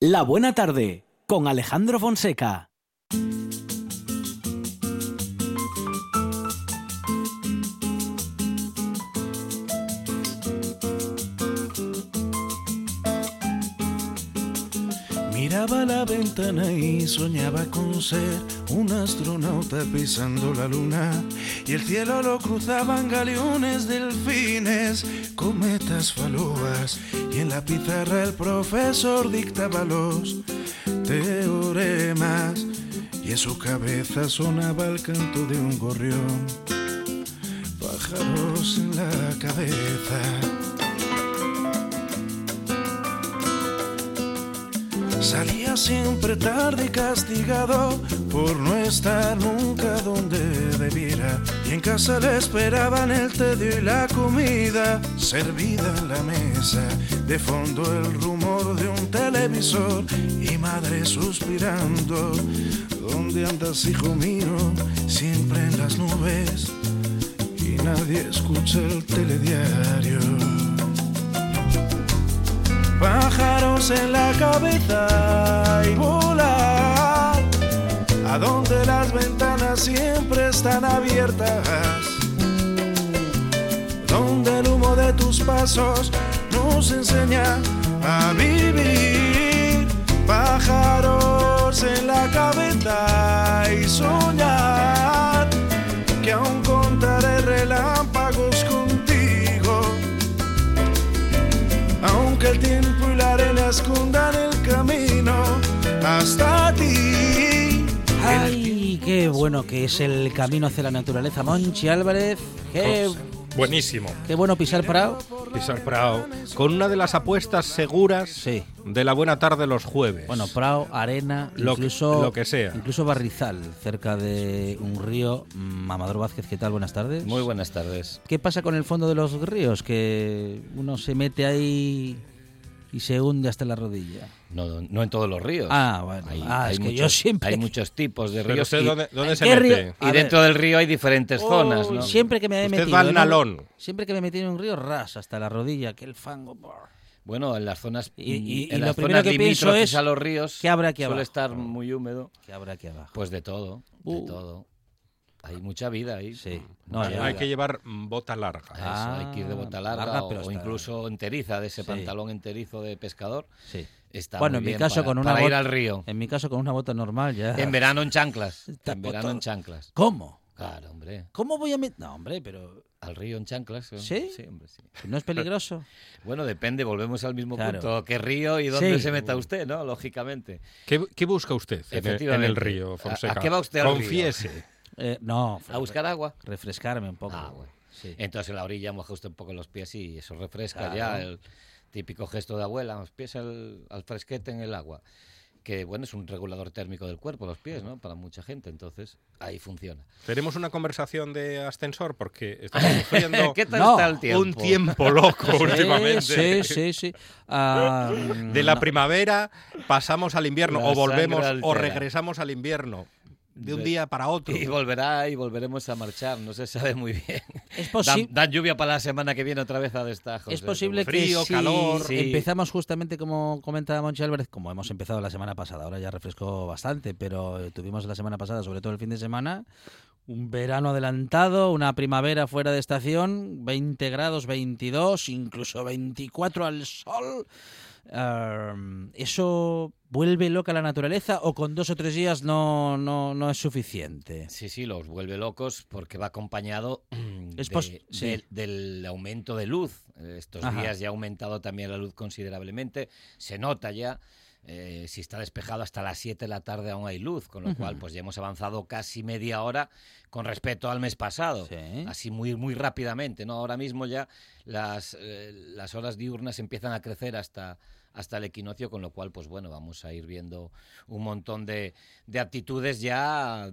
La Buena Tarde con Alejandro Fonseca. Miraba la ventana y soñaba con ser un astronauta pisando la luna y el cielo lo cruzaban galeones, delfines, cometas, falúas y en la pizarra el profesor dictaba los teoremas. Y en su cabeza sonaba el canto de un gorrión, pájaros en la cabeza. Salía siempre tarde y castigado por no estar nunca donde debiera. Y en casa le esperaban el tedio y la comida servida en la mesa. De fondo el rumor de un televisor y madre suspirando. ¿Dónde andas, hijo mío? Siempre en las nubes y nadie escucha el telediario pájaros en la cabeza y volar. A donde las ventanas siempre están abiertas, donde el humo de tus pasos nos enseña a vivir. Pájaros en la cabeza y soñar bueno que es el camino hacia la naturaleza. Monchi Álvarez, qué, Buenísimo. qué bueno pisar Prado. Pisar Prado. Con una de las apuestas seguras Sí. de la buena tarde los jueves. Bueno, Prado, arena, Lo que- incluso lo que sea. Incluso Barrizal, cerca de un río. Mamador Vázquez, ¿qué tal? Buenas tardes. Muy buenas tardes. ¿Qué pasa con el fondo de los ríos? Que uno se mete ahí y se hunde hasta la rodilla. No, no en todos los ríos. Ah, bueno. Hay, Ah, hay es que yo muchos, siempre- hay muchos tipos de Pero ríos. usted, y, ¿dónde, dónde ¿En se qué mete? río? y dentro del río hay diferentes zonas, ¿no? Siempre que me he Usted metido. va al ¿no? nalón. Siempre que me he metido en un río, ras hasta la rodilla, aquel fango. brr. Bueno, en las zonas, Y- y- en y lo las primero zonas que pienso limítrofes es, a los ríos ¿qué habrá aquí suele abajo? estar muy húmedo. ¿Qué habrá aquí abajo? Pues de todo, Uh. de todo. Hay mucha vida ahí. Sí. No, Hay que llevar bota larga. Eso, Ah, hay que ir de bota larga, larga, o, pero o está- incluso enteriza, de ese Sí. pantalón enterizo de pescador. Sí. Está Bueno, muy en mi bien caso para, con una para ir al río. En mi caso con una bota normal ya. En verano en chanclas. Está En verano en chanclas. ¿Cómo? Claro, hombre. ¿Cómo voy a meter? No, hombre, pero Al río en chanclas. ¿eh? ¿Sí? Sí, hombre, sí. ¿no es peligroso? Bueno, depende, volvemos al mismo Claro. punto. ¿Qué río y dónde Sí. se meta usted, no? Lógicamente. ¿Qué, qué busca usted en el, en el río, ¿A- a Fonseca? qué va usted al río? Confiese. Eh, no. ¿A buscar agua? Refrescarme un poco. Ah, bueno. Sí. Entonces en la orilla moja usted un poco los pies y eso refresca Claro. ya. El típico gesto de abuela, los pies al, al fresquete en el agua. Que bueno, es un regulador térmico del cuerpo, los pies, ¿no? Para mucha gente. Entonces ahí funciona. Tenemos una conversación de ascensor porque estamos sufriendo ¿Qué tal No, está el tiempo? un tiempo loco últimamente. Sí, sí, sí. Ah, De la no. primavera pasamos al invierno La o volvemos o regresamos al invierno de un día para otro. Y volverá y volveremos a marchar, no se sabe muy bien. Es Dan, posible. dan lluvia para la semana que viene otra vez a destajo. Es posible Frío, que si calor. Sí. empezamos justamente como comenta Monchi Álvarez, como hemos empezado la semana pasada, ahora ya refrescó bastante, pero eh, tuvimos la semana pasada, sobre todo el fin de semana, un verano adelantado, una primavera fuera de estación, 20 grados, 22, incluso 24 al sol. ¿Eso vuelve loca la naturaleza o con dos o tres días no, no, no es suficiente? Sí, sí, los vuelve locos porque va acompañado de- sí. del- del aumento de luz. Estos Ajá. días ya ha aumentado también la luz considerablemente. Se nota ya. eh, si está despejado hasta las 7 de la tarde aún hay luz, con lo cual pues ya hemos avanzado casi media hora con respecto al mes pasado. Sí. Así muy, muy rápidamente. ¿no? Ahora mismo ya las, eh, las horas diurnas empiezan a crecer hasta, hasta el equinoccio, con lo cual, pues bueno, vamos a ir viendo un montón de, de actitudes ya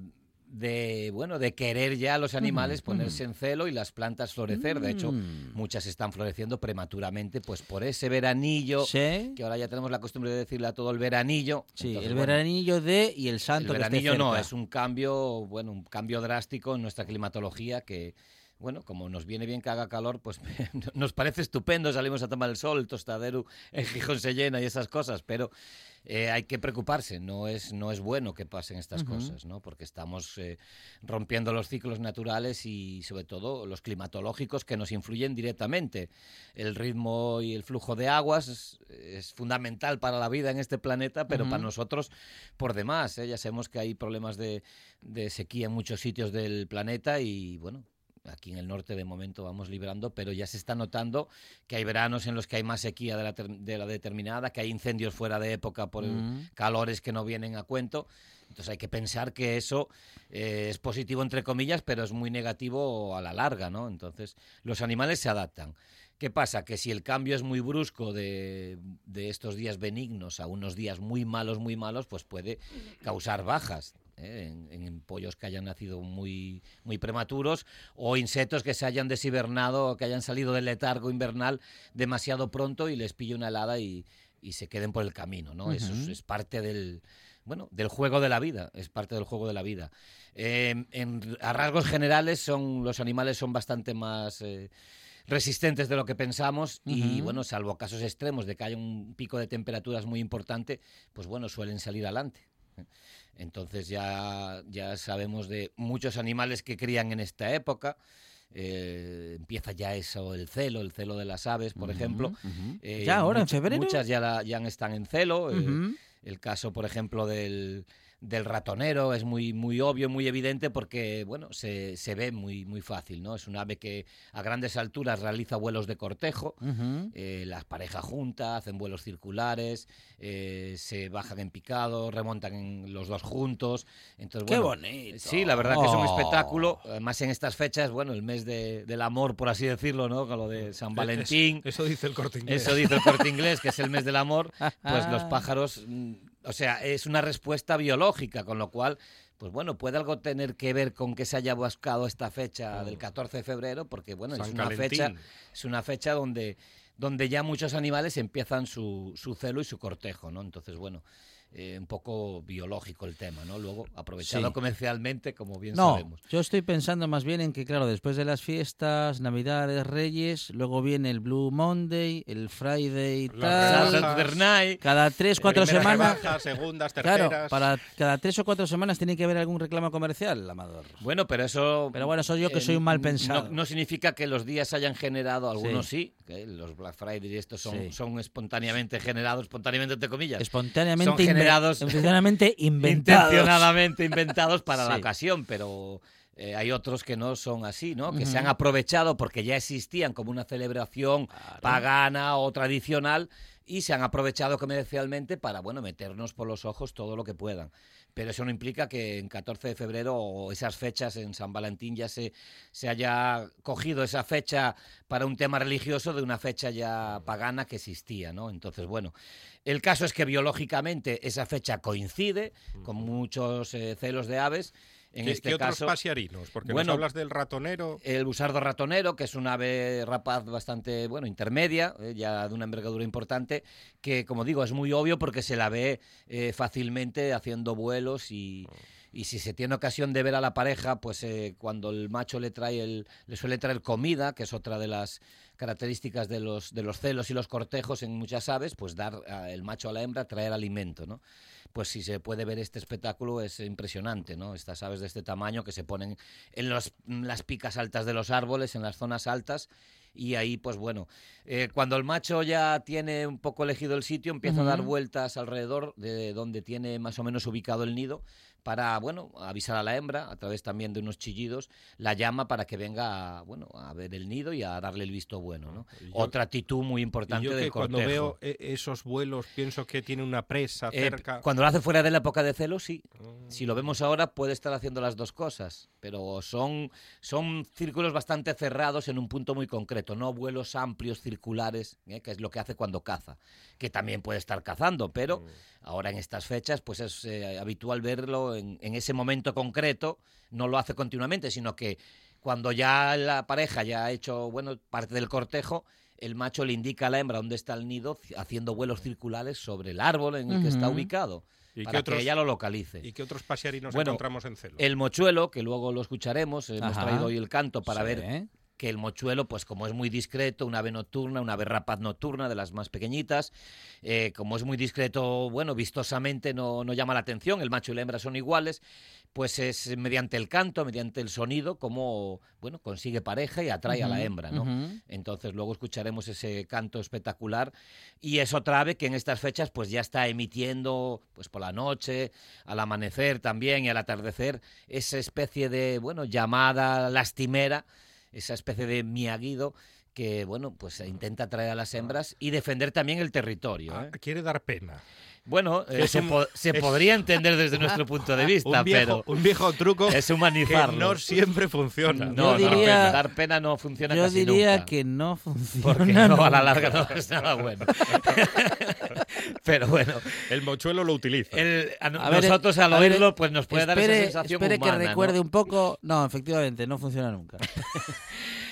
de bueno de querer ya a los animales ponerse en celo y las plantas florecer. De hecho Mm. muchas están floreciendo prematuramente pues por ese veranillo Sí, que ahora ya tenemos la costumbre de decirle a todo el veranillo. Sí, Entonces, el bueno, veranillo de y el el santo que esté veranillo no es un cambio bueno un cambio drástico en nuestra climatología que bueno, como nos viene bien que haga calor, pues nos parece estupendo, salimos a tomar el sol, el tostadero en Gijón se llena y esas cosas, pero eh, hay que preocuparse, no es, no es bueno que pasen estas cosas, ¿no? porque estamos eh, rompiendo los ciclos naturales y sobre todo los climatológicos que nos influyen directamente. El ritmo y el flujo de aguas es, fundamental para la vida en este planeta, pero para nosotros por demás. ¿eh? Ya sabemos que hay problemas de, de sequía en muchos sitios del planeta y bueno, aquí en el norte de momento vamos librando, pero ya se está notando que hay veranos en los que hay más sequía de la, de la determinada, que hay incendios fuera de época por calores que no vienen a cuento. Entonces hay que pensar que eso eh, es positivo entre comillas, pero es muy negativo a la larga, ¿no? Entonces los animales se adaptan. ¿Qué pasa? Que si el cambio es muy brusco de, de, estos días benignos a unos días muy malos, muy malos, pues puede causar bajas. ¿Eh? en, pollos que hayan nacido muy, muy prematuros o insectos que se hayan deshibernado o que hayan salido del letargo invernal demasiado pronto y les pille una helada y, se queden por el camino, ¿no? Eso es, parte del, bueno, del juego de la vida, es parte del juego de la vida. Em, en, a rasgos generales son los animales son bastante más eh, resistentes de lo que pensamos y bueno, salvo casos extremos de que haya un pico de temperaturas muy importante, pues bueno, suelen salir adelante. Entonces ya, ya sabemos de muchos animales que crían en esta época. Eh, empieza ya eso, el celo, el celo de las aves, por ejemplo. Eh, ya ahora, en febrero. Muchas ya, ya están en celo. Eh, el caso, por ejemplo, del, del ratonero es muy, muy obvio, muy evidente porque, bueno, se, se, ve muy, muy fácil, ¿no? Es un ave que a grandes alturas realiza vuelos de cortejo, eh, las parejas juntas, hacen vuelos circulares, eh, se bajan en picado, remontan en los dos juntos. Entonces, ¡Qué bonito! Sí, la verdad que es un Oh. espectáculo, más en estas fechas, bueno, el mes de- del amor, por así decirlo, ¿no? Con lo de San Valentín. Eso dice el corte inglés. Eso dice el corte inglés, que es el mes del amor, pues los pájaros, mm, o sea, es una respuesta biológica, con lo cual, pues bueno, puede algo tener que ver con que se haya buscado esta fecha del 14 de febrero, porque bueno, es una fecha, es una fecha donde, donde ya muchos animales empiezan su, su celo y su cortejo, ¿no? Entonces, bueno, eh, un poco biológico el tema, ¿no? Luego, aprovechado Sí. comercialmente, como bien No, sabemos. yo estoy pensando más bien en que, claro, después de las fiestas, Navidades, Reyes, luego viene el Blue Monday, el Friday, tal. rebajas. Saturday Night, Cada tres, cuatro semanas. rebajas, segundas, Claro, terceras. para cada tres o cuatro semanas tiene que haber algún reclamo comercial, Amador. Bueno, pero eso. Pero bueno, soy yo que eh, soy un mal no- pensado. No, significa que los días hayan generado, algunos sí, que los Black Friday y estos son, Sí. son espontáneamente generados, espontáneamente entre comillas. Espontáneamente, Inventados. Intencionadamente inventados para la ocasión, pero. eh, hay otros que no son así, ¿no? Que se han aprovechado porque ya existían como una celebración pagana o tradicional y se han aprovechado comercialmente para, bueno, meternos por los ojos todo lo que puedan. Pero eso no implica que en 14 de febrero o esas fechas en San Valentín ya se, se haya cogido esa fecha para un tema religioso de una fecha ya pagana que existía, ¿no? Entonces, bueno, el caso es que biológicamente esa fecha coincide con muchos eh, celos de aves. En ¿Qué, este qué otros caso, pasiarinos? Porque Bueno, nos hablas del ratonero. el busardo ratonero, que es un ave rapaz bastante, bueno, intermedia, eh, ya de una envergadura importante, que como digo, es muy obvio porque se la ve eh, fácilmente haciendo vuelos y, y si se tiene ocasión de ver a la pareja, pues eh, cuando el macho le trae el, le suele traer comida, que es otra de las características de los, de los celos y los cortejos en muchas aves, pues dar a- el macho a la hembra traer alimento, ¿no? Pues si se puede ver este espectáculo es impresionante, ¿no? Estas aves de este tamaño que se ponen en los- las picas altas de los árboles, en las zonas altas, y ahí, pues bueno, eh, cuando el macho ya tiene un poco elegido el sitio, empieza a dar vueltas alrededor de donde tiene más o menos ubicado el nido para, bueno, avisar a la hembra, a través también de unos chillidos, la llama para que venga, a, bueno, a ver el nido y a darle el visto bueno, ¿no? Yo- Otra actitud muy Y importante yo del que cuando veo e- esos vuelos pienso que tiene una presa Eh, cerca. cuando lo hace fuera de la época de celo, sí. Mm. Si lo vemos ahora, puede estar haciendo las dos cosas, pero son, son círculos bastante cerrados en un punto muy concreto, no vuelos amplios, circulares, ¿eh? que es lo que hace cuando caza, que también puede estar cazando, pero ahora en estas fechas pues es eh, habitual verlo en, en ese momento concreto, no lo hace continuamente, sino que cuando ya la pareja ya ha hecho bueno parte del cortejo, el macho le indica a la hembra dónde está el nido, ci- haciendo vuelos circulares sobre el árbol en el que está ubicado, ¿Y para otros- que ella lo localice. ¿Y qué otros pasiarinos Bueno, encontramos en celo? El mochuelo, que luego lo escucharemos, hemos Ajá. traído hoy el canto para Sí. ver que el mochuelo, pues como es muy discreto, una ave nocturna, una ave rapaz nocturna de las más pequeñitas, eh, como es muy discreto, bueno, vistosamente no, no llama la atención, el macho y la hembra son iguales, pues es mediante el canto, mediante el sonido, como, bueno, consigue pareja y atrae a la hembra, ¿no? Entonces luego escucharemos ese canto espectacular y es otra ave que en estas fechas pues ya está emitiendo pues por la noche, al amanecer también y al atardecer esa especie de bueno llamada lastimera, esa especie de miaguido que bueno pues intenta atraer a las hembras y defender también el territorio. Ah, ¿eh? quiere dar pena. Bueno, eh, se, un- po- se es- podría entender desde nuestro punto de vista, Un viejo, pero un viejo truco es que humanizarlo. no siempre funciona. No, Yo no, diría- dar pena no funciona Yo casi diría nunca. que no funciona. Porque no, a la larga no es nada bueno. Pero bueno, El mochuelo lo utiliza. el- a, A ver, nosotros al a ver, oírlo pues nos puede dar esa sensación espere humana, que ¿no? recuerde un poco. No, efectivamente, no funciona nunca.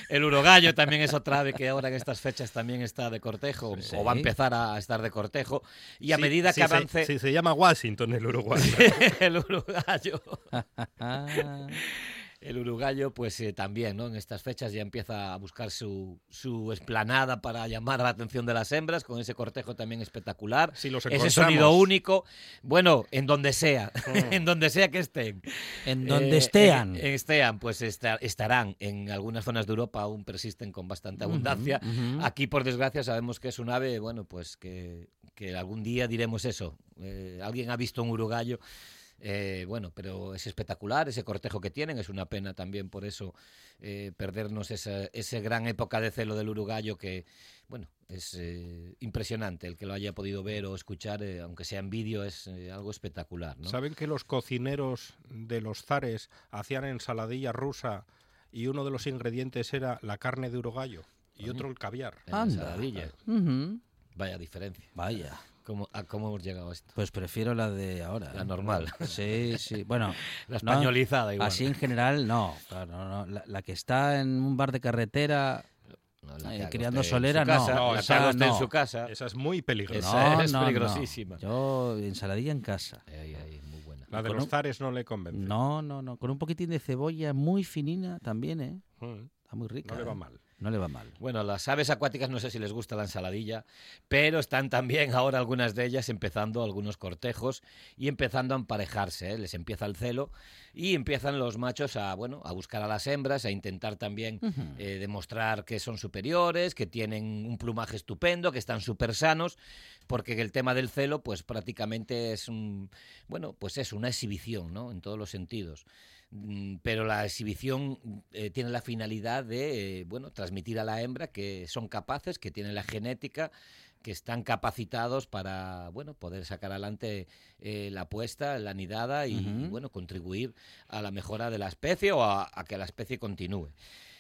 El urogallo también es otra ave que ahora en estas fechas también está de cortejo Sí. o va a empezar a estar de cortejo y a Sí, medida sí que se- avance sí, se llama Washington el Uruguay. el urogallo El uruguayo, pues eh, también, ¿no? En estas fechas ya empieza a buscar su, su esplanada para llamar la atención de las hembras, con ese cortejo también espectacular. Si los ese sonido único. Bueno, en donde sea, en donde sea que estén. en donde Eh, estean. en- en estean, pues esta- estarán. En algunas zonas de Europa aún persisten con bastante abundancia. Aquí, por desgracia, sabemos que es un ave, bueno, pues que, que algún día diremos eso. Eh, Alguien ha visto un uruguayo. Eh, bueno, pero es espectacular ese cortejo que tienen. Es una pena también por eso eh, perdernos esa, esa gran época de celo del uruguayo que, bueno, es eh, impresionante. El que lo haya podido ver o escuchar, eh, aunque sea en vídeo, es eh, algo espectacular. ¿no? ¿Saben que los cocineros de los zares hacían ensaladilla rusa y uno de los ingredientes era la carne de urogallo y otro el caviar? Anda. ensaladilla. Vaya diferencia. Vaya. ¿Cómo, ¿A cómo hemos llegado a esto? Pues prefiero la de ahora. La ¿eh? normal. Sí, sí. Bueno, La no, españolizada igual. así en general, no. Claro, no, no. La, la que está en un bar de carretera. No, eh, criando solera, no. casa, No, la haga usted en su casa. Esa es muy peligrosa. Esa es no, no. peligrosísima. Yo, ensaladilla en casa. Ay, ay, muy buena. La de con los un- zares no le convence. No, no, no. Con un poquitín de cebolla muy finina también, ¿eh? Mm, Está muy rica. No le va ¿eh? mal. No le va mal. Bueno, las aves acuáticas no sé si les gusta la ensaladilla, pero están también ahora algunas de ellas empezando algunos cortejos y empezando a emparejarse. ¿eh? Les empieza el celo y empiezan los machos a bueno a buscar a las hembras, a intentar también eh, demostrar que son superiores, que tienen un plumaje estupendo, que están súper sanos, porque el tema del celo, pues prácticamente es un, bueno, pues es una exhibición, ¿no? En todos los sentidos. Mm, Pero la exhibición eh, tiene la finalidad de, eh, bueno, transmitir a la hembra que son capaces, que tienen la genética, que están capacitados para, bueno, poder sacar adelante eh, la puesta, la nidada y, bueno, contribuir a la mejora de la especie o a- a que la especie continúe.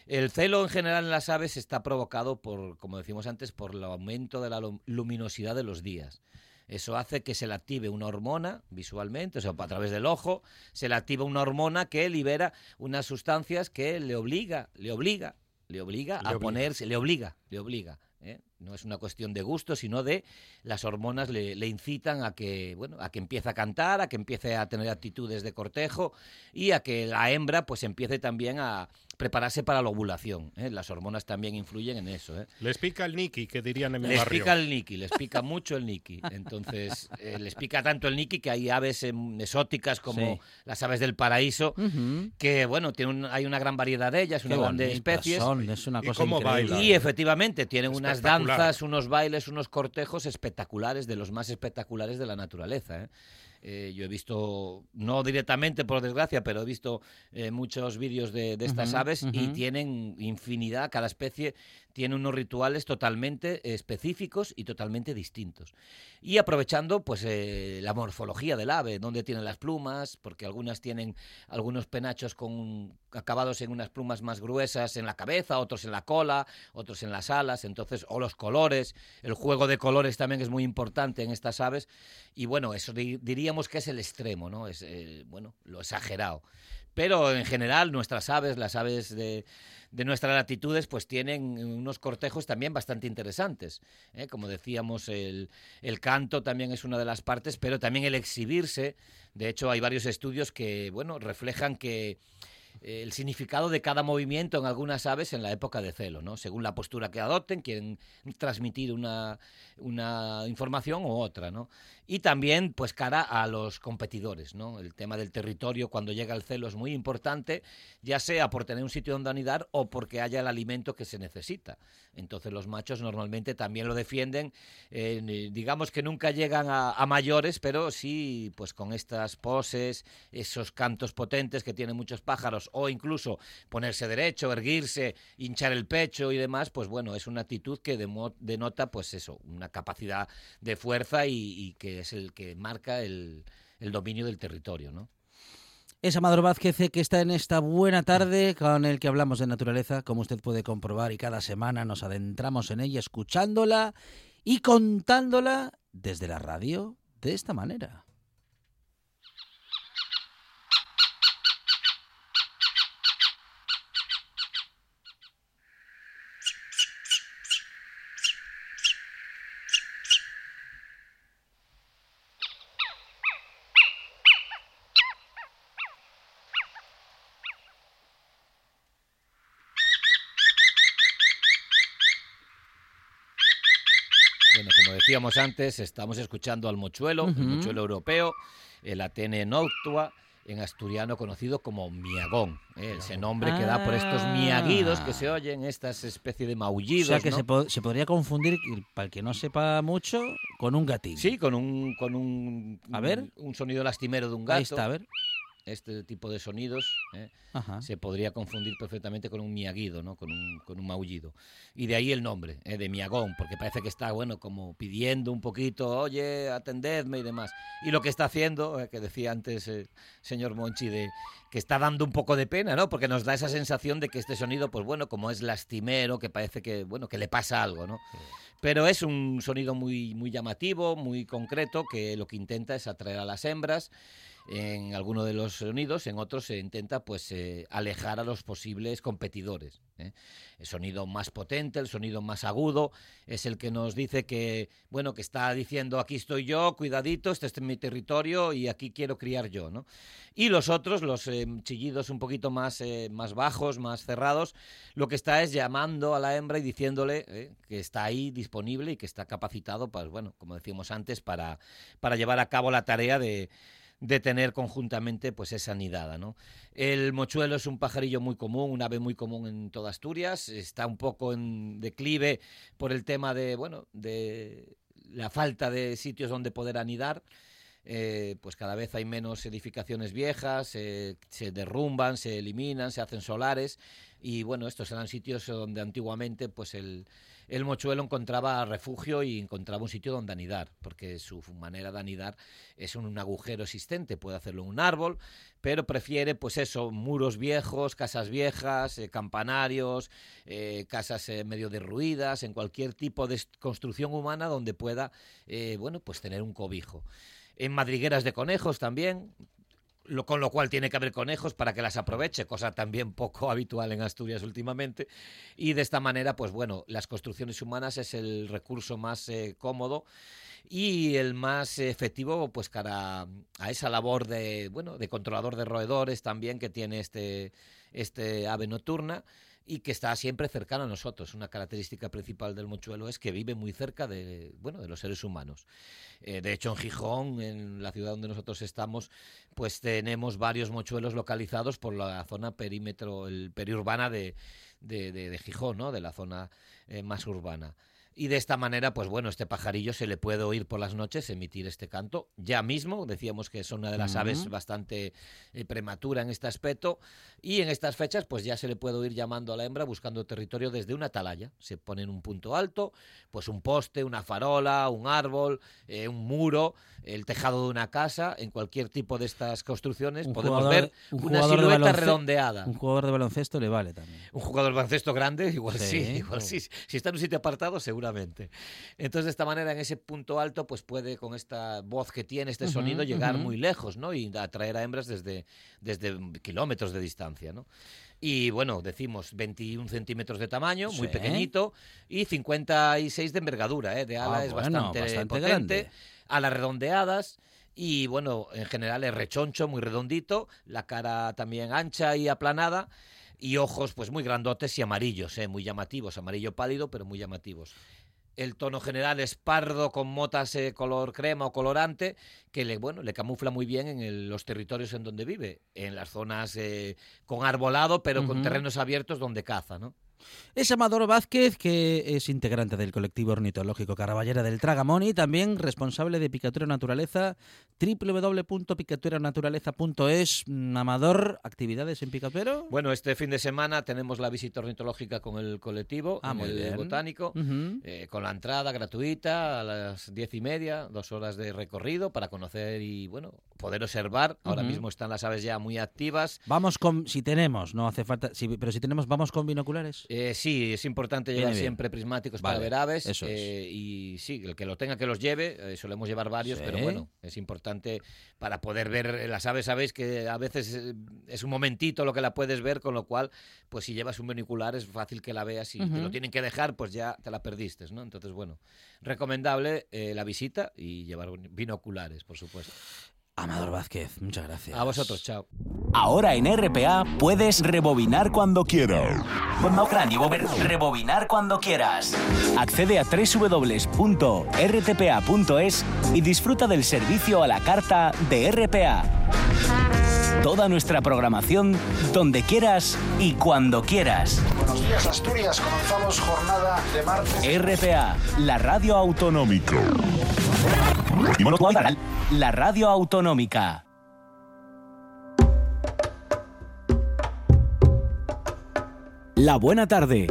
El celo en general en las aves está provocado por, como decimos antes, por el aumento de la lu- luminosidad de los días. Eso hace que se le active una hormona visualmente, o sea, a través del ojo, se le activa una hormona que libera unas sustancias que le obliga, le obliga, le obliga Le a ponerse, le obliga, le obliga. ¿eh? No es una cuestión de gusto, sino de las hormonas le, le incitan a que, bueno, a que empiece a cantar, a que empiece a tener actitudes de cortejo y a que la hembra pues empiece también a prepararse para la ovulación. ¿eh? Las hormonas también influyen en eso. ¿eh? Les pica el Niki, que dirían en mi Les barrio. pica el niki, les pica mucho el niki. Entonces, eh, les pica tanto el niki que hay aves em, exóticas como Sí. las aves del paraíso, Ujú. que bueno, tiene un- hay una gran variedad de ellas, una Qué gran de especies. son, es una Y cosa cómo increíble. bailan. Y efectivamente tienen unas Espectacular. Danzas, unos bailes, unos cortejos espectaculares, de los más espectaculares de la naturaleza. ¿eh? Eh, yo he visto, no directamente por desgracia, pero he visto eh, muchos vídeos de, de estas aves y tienen infinidad, cada especie tiene unos rituales totalmente específicos y totalmente distintos. Y aprovechando pues eh, la morfología del ave, dónde tienen las plumas, porque algunas tienen algunos penachos con acabados en unas plumas más gruesas en la cabeza, otros en la cola, otros en las alas, entonces o los colores, el juego de colores también es muy importante en estas aves y bueno, eso di- diríamos que es el extremo, ¿no? Es eh, bueno, lo exagerado. Pero en general nuestras aves, las aves de, de nuestras latitudes, pues tienen unos cortejos también bastante interesantes. ¿eh? Como decíamos, el, el canto también es una de las partes, pero también el exhibirse. De hecho, hay varios estudios que, bueno, reflejan que el significado de cada movimiento en algunas aves en la época de celo, ¿no? Según la postura que adopten, quieren transmitir una, una información u otra, ¿no? Y también, pues, cara a los competidores, ¿no? El tema del territorio cuando llega el celo es muy importante, ya sea por tener un sitio donde anidar o porque haya el alimento que se necesita. Entonces los machos normalmente también lo defienden, eh, digamos que nunca llegan a, a mayores, pero sí, pues con estas poses, esos cantos potentes que tienen muchos pájaros o incluso ponerse derecho, erguirse, hinchar el pecho y demás, pues bueno, es una actitud que denota pues eso, una capacidad de fuerza y, que es el que marca el, dominio del territorio, ¿no? Es Amador Vázquez que está en esta buena tarde con el que hablamos de naturaleza, como usted puede comprobar, y cada semana nos adentramos en ella escuchándola y contándola desde la radio de esta manera. Decíamos antes, estamos escuchando al mochuelo, el mochuelo europeo, el Atene noctua, en asturiano conocido como miagón, ¿eh? ese nombre que da por estos ah. miaguidos que se oyen, estas especies de maullidos. O sea que se, podría confundir, para el que no sepa mucho, con un gatillo. Sí, con un, con un, a ver. un sonido lastimero de un gato. Ahí está, a ver este tipo de sonidos ¿eh? se podría confundir perfectamente con un miaguido, ¿no? con, un, con un maullido. Y de ahí el nombre, ¿eh? de miagón, porque parece que está, bueno, como pidiendo un poquito, oye, atendedme y demás. Y lo que está haciendo, ¿eh? que decía antes el señor Monchi, de que está dando un poco de pena, ¿no? Porque nos da esa sensación de que este sonido, pues bueno, como es lastimero, que parece que, bueno, que le pasa algo, ¿no? Pero es un sonido muy, muy llamativo, muy concreto, que lo que intenta es atraer a las hembras en alguno de los sonidos, en otros se intenta pues eh, alejar a los posibles competidores. ¿eh? El sonido más potente, el sonido más agudo, es el que nos dice que, bueno, que está diciendo aquí estoy yo, cuidadito, este es mi territorio y aquí quiero criar yo, ¿no? Y los otros, los eh, chillidos un poquito más, más bajos, más cerrados, lo que está es llamando a la hembra y diciéndole que está ahí disponible y que está capacitado, pues bueno, como decíamos antes, para, para llevar a cabo la tarea de de tener conjuntamente pues esa nidada. ¿no? El mochuelo es un pajarillo muy común, un ave muy común en toda Asturias, está un poco en declive por el tema de, bueno, de la falta de sitios donde poder anidar. Eh, pues cada vez hay menos edificaciones viejas, se derrumban, se eliminan, se hacen solares y bueno, estos eran sitios donde antiguamente pues el, el mochuelo encontraba refugio y encontraba un sitio donde anidar, porque su manera de anidar es un, agujero existente, puede hacerlo un árbol, pero prefiere, pues eso, muros viejos, casas viejas, eh, campanarios, eh, casas eh, medio derruidas, en cualquier tipo de construcción humana donde pueda, bueno, pues tener un cobijo. En madrigueras de conejos también, con lo cual tiene que haber conejos para que las aproveche, cosa también poco habitual en Asturias últimamente. Y de esta manera, pues bueno, las construcciones humanas es el recurso más eh, cómodo y el más efectivo, pues cara a esa labor de, bueno, de controlador de roedores también que tiene este, este ave nocturna y que está siempre cercano a nosotros. Una característica principal del mochuelo es que vive muy cerca de, bueno, de los seres humanos. Eh, de hecho, en Gijón, en la ciudad donde nosotros estamos, pues tenemos varios mochuelos localizados por la zona perímetro, el periurbana de, de, Gijón, ¿no? de la zona eh, más urbana. Y de esta manera, pues bueno, este pajarillo se le puede oír por las noches emitir este canto. Ya mismo, decíamos que es una de las aves bastante eh, prematura en este aspecto. Y en estas fechas, pues ya se le puede oír llamando a la hembra buscando territorio desde una atalaya. Se pone en un punto alto, pues un poste, una farola, un árbol, eh, un muro, el tejado de una casa. En cualquier tipo de estas construcciones podemos ver una silueta redondeada. Un jugador de baloncesto le vale también. Un jugador de baloncesto grande, igual sí, igual sí. Si está en un sitio apartado, seguro entonces, de esta manera, en ese punto alto, pues puede, con esta voz que tiene, este sonido, llegar muy lejos, ¿no? Y atraer a hembras desde, desde kilómetros de distancia, ¿no? Y bueno, decimos 21 centímetros de tamaño, muy pequeñito, y 56 de envergadura, ¿eh? de ala ah, es bastante, potente. A las redondeadas y bueno, en general es rechoncho, muy redondito, la cara también ancha y aplanada y ojos pues muy grandotes y amarillos, ¿eh? muy llamativos, amarillo pálido pero muy llamativos. El tono general es pardo con motas eh, color crema o colorante que le bueno le camufla muy bien en el- los territorios en donde vive, en las zonas eh, con arbolado pero con terrenos abiertos donde caza, ¿no? Es Amador Vázquez, que es integrante del colectivo ornitológico Caraballera del Tragamón y también responsable de Picatura Naturaleza, www.picaturaнаturaleza.es. Mm, Amador, ¿actividades en Picatuero? Bueno, este fin de semana tenemos la visita ornitológica con el colectivo Ah, en muy el bien. botánico. Eh, con la entrada gratuita a las diez y media, dos horas de recorrido para conocer y bueno poder observar. Ahora mismo están las aves ya muy activas. Vamos con, si tenemos, no hace falta, si- pero si tenemos, vamos con binoculares. Eh, sí, es importante llevar bien. siempre prismáticos para ver aves. eso es. eh, y sí, el que lo tenga que los lleve. eh, solemos llevar varios, Sí. pero bueno, es importante para poder ver eh, las aves. Sabéis que a veces eh, es un momentito lo que la puedes ver, con lo cual, pues si llevas un binocular es fácil que la veas y te lo tienen que dejar, pues ya te la perdiste, ¿no? Entonces, bueno, recomendable eh, la visita y llevar binoculares, por supuesto. Amador Vázquez, muchas gracias. A vosotros, chao. Ahora en RPA puedes rebobinar cuando quieras. Rebobinar cuando quieras. Accede a www.rtpa.es y disfruta del servicio a la carta de RPA. Toda nuestra programación donde quieras y cuando quieras. Asturias. Comenzamos jornada de martes. RPA, la radio autonómica. La radio autonómica. La buena tarde.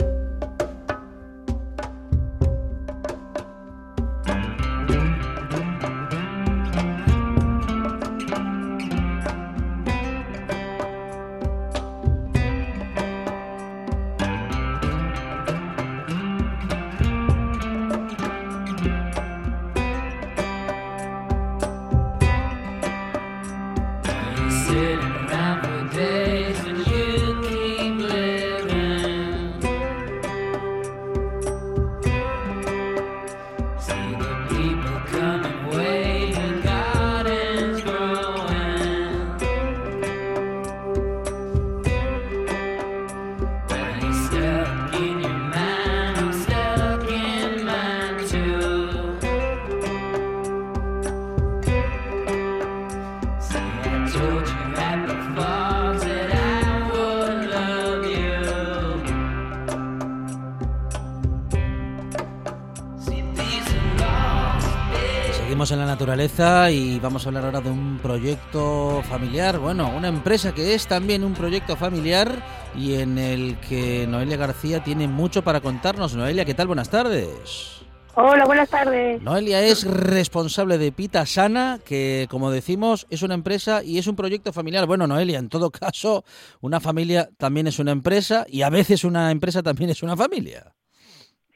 Naturaleza y vamos a hablar ahora de un proyecto familiar, bueno, una empresa que es también un proyecto familiar y en el que Noelia García tiene mucho para contarnos. Noelia, ¿qué tal? Buenas tardes. Hola, buenas tardes. Noelia es responsable de Pita Sana, que como decimos es una empresa y es un proyecto familiar. Bueno, Noelia, en todo caso, una familia también es una empresa y a veces una empresa también es una familia.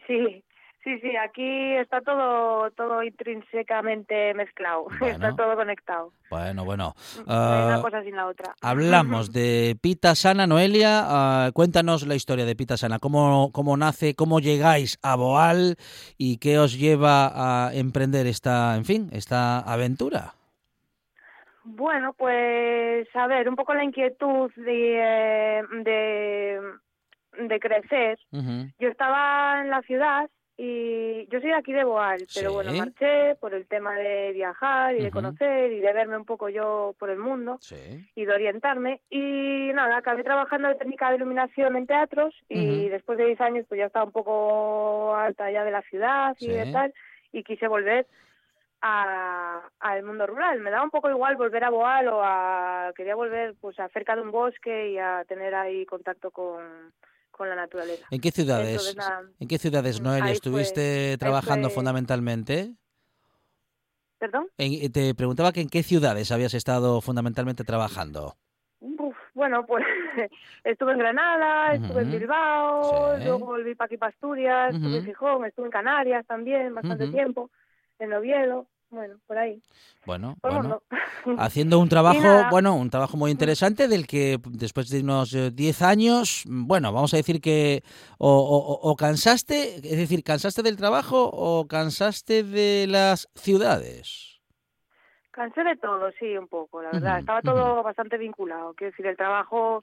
Sí, sí, sí, aquí está todo todo intrínsecamente mezclado, Bueno. está todo conectado. Bueno, bueno. No hay ah, una cosa sin la otra. Hablamos de Pita Sana, Noelia. ah, cuéntanos la historia de Pita Sana. ¿Cómo, ¿Cómo nace? ¿Cómo llegáis a Boal? ¿Y qué os lleva a emprender esta, en fin, esta aventura? Bueno, pues a ver, un poco la inquietud de, eh, de, de crecer. Yo estaba en la ciudad y yo soy de aquí de Boal, pero bueno, marché por el tema de viajar y de conocer y de verme un poco yo por el mundo. Sí. y de orientarme. Y nada, acabé trabajando de técnica de iluminación en teatros y después de 10 años pues ya estaba un poco alta ya de la ciudad y de tal y quise volver a- al mundo rural. Me daba un poco igual volver a Boal o a... Quería volver pues a cerca de un bosque y a tener ahí contacto con, con la naturaleza. ¿En qué ciudades? Entonces, nada, ¿En qué ciudades, Noelia, fue- estuviste trabajando fue- fundamentalmente? ¿Perdón? En- te preguntaba que en qué ciudades habías estado fundamentalmente trabajando. Uf, bueno, pues estuve en Granada, estuve en. Bilbao, Sí. luego volví para aquí para Asturias, estuve en. Gijón, estuve en Canarias también bastante tiempo, en Oviedo, bueno, por ahí, Bueno, por. Haciendo un trabajo, bueno, un trabajo muy interesante del que después de unos eh, 10 años, mm, bueno, vamos a decir que o, o- o cansaste, es decir, cansaste del trabajo o cansaste de las ciudades. Cansé de todo, sí, un poco, la verdad. Estaba todo bastante vinculado. Quiero decir, el trabajo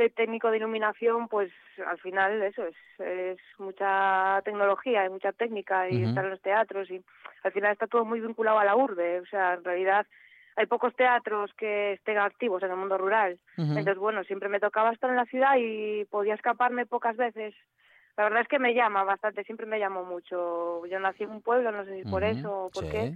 de técnico de iluminación, pues al final eso es, es mucha tecnología y mucha técnica y Ujú. estar en los teatros y al final está todo muy vinculado a la urbe. O sea, en realidad hay pocos teatros que estén activos en el mundo rural. Entonces, bueno, siempre me tocaba estar en la ciudad y podía escaparme pocas veces. La verdad es que me llama bastante, siempre me llamó mucho. Yo nací en un pueblo, no sé si por eso o por sí. qué.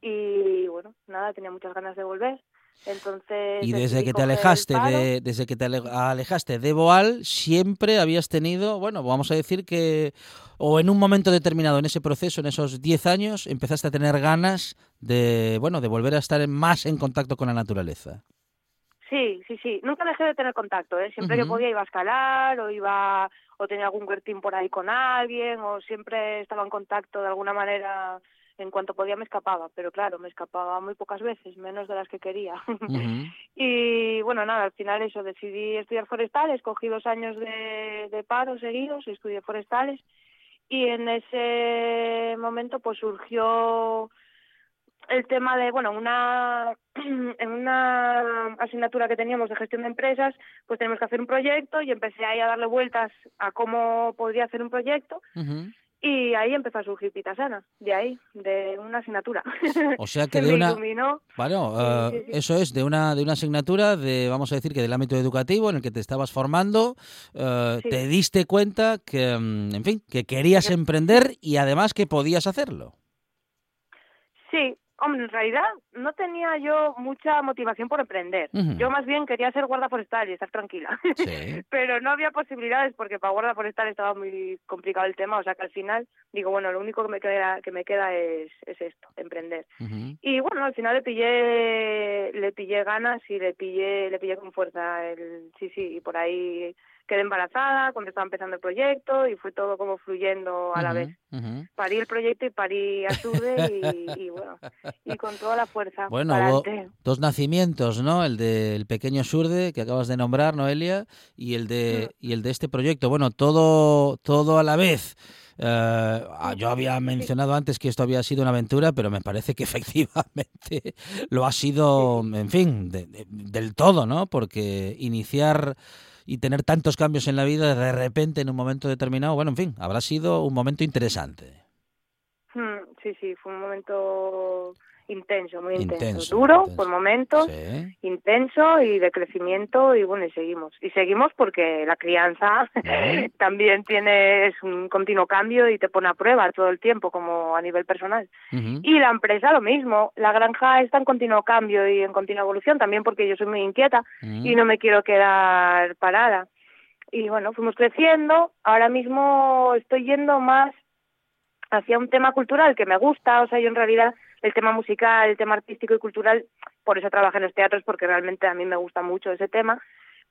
Y bueno, nada, tenía muchas ganas de volver. Entonces. Y desde que te alejaste de, desde que te ale- alejaste de Boal, siempre habías tenido, bueno, vamos a decir que, o en un momento determinado en ese proceso, en esos 10 años, empezaste a tener ganas de, bueno, de volver a estar más en contacto con la naturaleza. Sí, sí, sí. Nunca dejé de tener contacto, ¿eh? Siempre que Ujú. podía iba a escalar o iba o tenía algún huertín por ahí con alguien o siempre estaba en contacto de alguna manera. En cuanto podía me escapaba, pero claro, me escapaba muy pocas veces, menos de las que quería. Y bueno, nada, al final eso, decidí estudiar forestales, cogí dos años de, de paro seguidos, estudié forestales y en ese momento pues surgió el tema de, bueno, una, en una asignatura que teníamos de gestión de empresas, pues tenemos que hacer un proyecto y empecé ahí a darle vueltas a cómo podría hacer un proyecto. Y ahí empezó a surgir Pitasana, de ahí, de una asignatura. O sea que de una, iluminó. Bueno, Sí, eh, sí, sí. eso es de una de una asignatura de vamos a decir que del ámbito educativo en el que te estabas formando, Sí. te diste cuenta que, mm, en fin, que querías emprender y además que podías hacerlo. Sí, hombre, en realidad no tenía yo mucha motivación por emprender. Yo más bien quería ser guarda forestal y estar tranquila. Sí. Pero no había posibilidades porque para guarda forestal estaba muy complicado el tema, o sea que al final digo, bueno, lo único que me queda, que me queda es, es esto, emprender. Y bueno, al final le pillé, le pillé ganas y le pillé, le pillé con fuerza el, sí, sí, y por ahí quedé embarazada cuando estaba empezando el proyecto y fue todo como fluyendo a la vez. Parí el proyecto y parí a Surde y, y bueno, y con toda la fuerza. Bueno, hubo dos nacimientos, ¿no? El del pequeño Surde que acabas de nombrar, Noelia, y el de y el de este proyecto. Bueno, todo todo a la vez. Eh, yo había mencionado antes que esto había sido una aventura, pero me parece que efectivamente lo ha sido, en fin, de- de- del todo, ¿no? Porque iniciar y tener tantos cambios en la vida de repente en un momento determinado, bueno, en fin, habrá sido un momento interesante. Mm, Sí, sí, fue un momento intenso, muy intenso. Intenso, Duro intenso. por momentos, Sí. intenso y de crecimiento y bueno, y seguimos. Y seguimos porque la crianza también tiene es un continuo cambio y te pone a prueba todo el tiempo como a nivel personal. Y la empresa lo mismo, la granja está en continuo cambio y en continua evolución también porque yo soy muy inquieta y no me quiero quedar parada. Y bueno, fuimos creciendo, ahora mismo estoy yendo más hacia un tema cultural que me gusta, o sea, yo en realidad el tema musical, el tema artístico y cultural, por eso trabajo en los teatros porque realmente a mí me gusta mucho ese tema,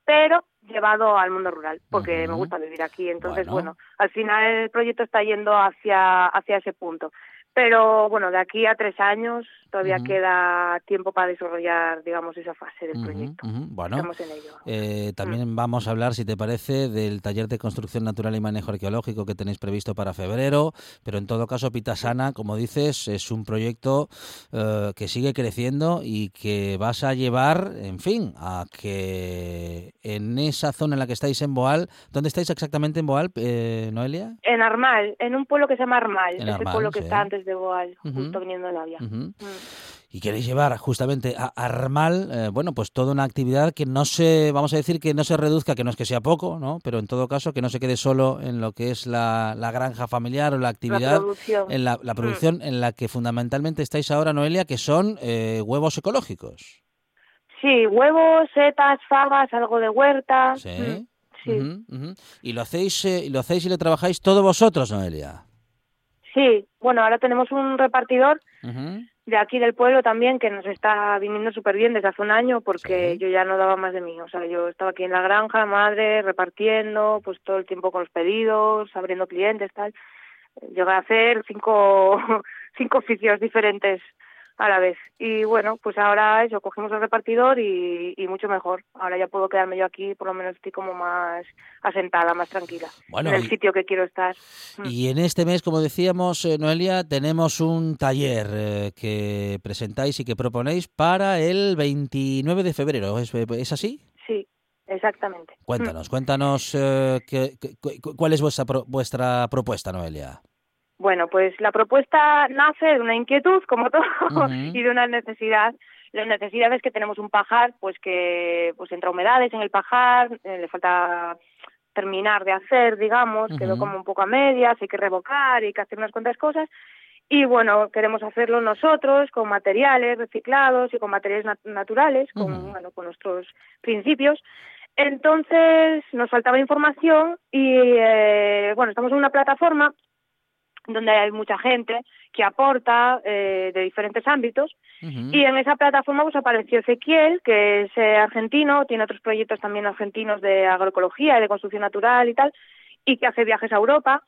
pero llevado al mundo rural, porque me gusta vivir aquí, entonces Bueno. bueno. al final el proyecto está yendo hacia hacia ese punto. Pero bueno, de aquí a tres años todavía queda tiempo para desarrollar, digamos, esa fase del proyecto. Bueno, Estamos en ello. eh, también vamos a hablar, si te parece, del taller de construcción natural y manejo arqueológico que tenéis previsto para febrero, pero en todo caso, Pitasana, como dices, es un proyecto eh, que sigue creciendo y que vas a llevar, en fin, a que en esa zona en la que estáis en Boal, ¿dónde estáis exactamente en Boal, eh, Noelia? En Armal, en un pueblo que se llama Armal, En es Armal, el pueblo que sí. está antes de Boal, Ujú. justo viniendo de la. Ujú. Mm. y queréis llevar justamente a Armal, eh, bueno, pues toda una actividad que no se, vamos a decir que no se reduzca, que no es que sea poco, ¿no? Pero en todo caso que no se quede solo en lo que es la, la granja familiar o la La actividad, producción. en la, la producción en la que fundamentalmente estáis ahora, Noelia, que son eh, huevos ecológicos. Sí, huevos, setas, fagas, algo de huerta. Sí. Mm, Sí. Y lo hacéis, eh, y lo hacéis y lo trabajáis todos vosotros, Noelia. Sí. Bueno, ahora tenemos un repartidor de aquí del pueblo también que nos está viniendo súper bien desde hace un año porque Sí. yo ya no daba más de mí. O sea, yo estaba aquí en la granja, madre, repartiendo, pues todo el tiempo con los pedidos, abriendo clientes, tal. Llegué a hacer cinco, cinco oficios diferentes a la vez. Y bueno, pues ahora eso, cogimos el repartidor y, y mucho mejor. Ahora ya puedo quedarme yo aquí, por lo menos estoy como más asentada, más tranquila, Bueno, en el y- sitio que quiero estar. Mm. Y en este mes, como decíamos, eh, Noelia, tenemos un taller eh, que presentáis y que proponéis para el 29 de febrero. ¿Es, es así? Sí, exactamente. Mm. Cuéntanos, cuéntanos eh, cu- cuál es vuestra, pro- vuestra propuesta, Noelia. Bueno, pues la propuesta nace de una inquietud, como todo, y de una necesidad. La necesidad es que tenemos un pajar, pues que pues entra humedades en el pajar, eh, le falta terminar de hacer, digamos, quedó como un poco a medias, hay que revocar, hay que hacer unas cuantas cosas. Y bueno, queremos hacerlo nosotros con materiales reciclados y con materiales nat- naturales, con, bueno, con nuestros principios. Entonces nos faltaba información y eh, bueno, estamos en una plataforma donde hay mucha gente que aporta eh, de diferentes ámbitos y en esa plataforma pues apareció Ezequiel, que es eh, argentino, tiene otros proyectos también argentinos de agroecología y de construcción natural y tal, y que hace viajes a Europa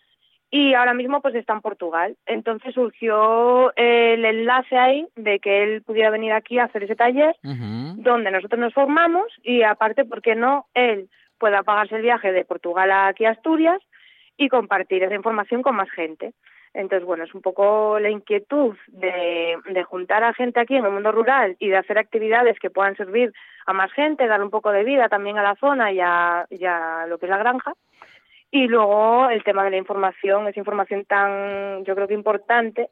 y ahora mismo pues está en Portugal. Entonces surgió eh, el enlace ahí de que él pudiera venir aquí a hacer ese taller donde nosotros nos formamos y aparte, ¿por qué no? Él pueda pagarse el viaje de Portugal aquí a Asturias y compartir esa información con más gente. Entonces, bueno, es un poco la inquietud de, de juntar a gente aquí en el mundo rural y de hacer actividades que puedan servir a más gente, dar un poco de vida también a la zona y a, y a lo que es la granja. Y luego el tema de la información, esa información tan, yo creo que importante,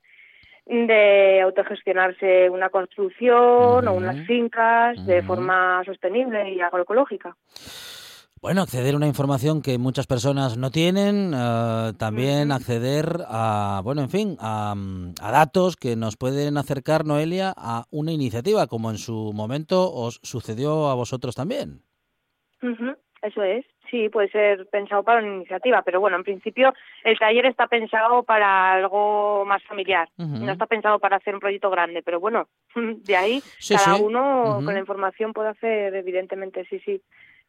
de autogestionarse una construcción o unas fincas de forma sostenible y agroecológica. Bueno, acceder a una información que muchas personas no tienen, eh, también acceder a, bueno, en fin, a, a datos que nos pueden acercar, Noelia, a una iniciativa, como en su momento os sucedió a vosotros también. Eso es, sí, puede ser pensado para una iniciativa, pero bueno, en principio el taller está pensado para algo más familiar, no está pensado para hacer un proyecto grande, pero bueno, de ahí Sí, cada sí. uno con la información puede hacer, evidentemente, sí, sí,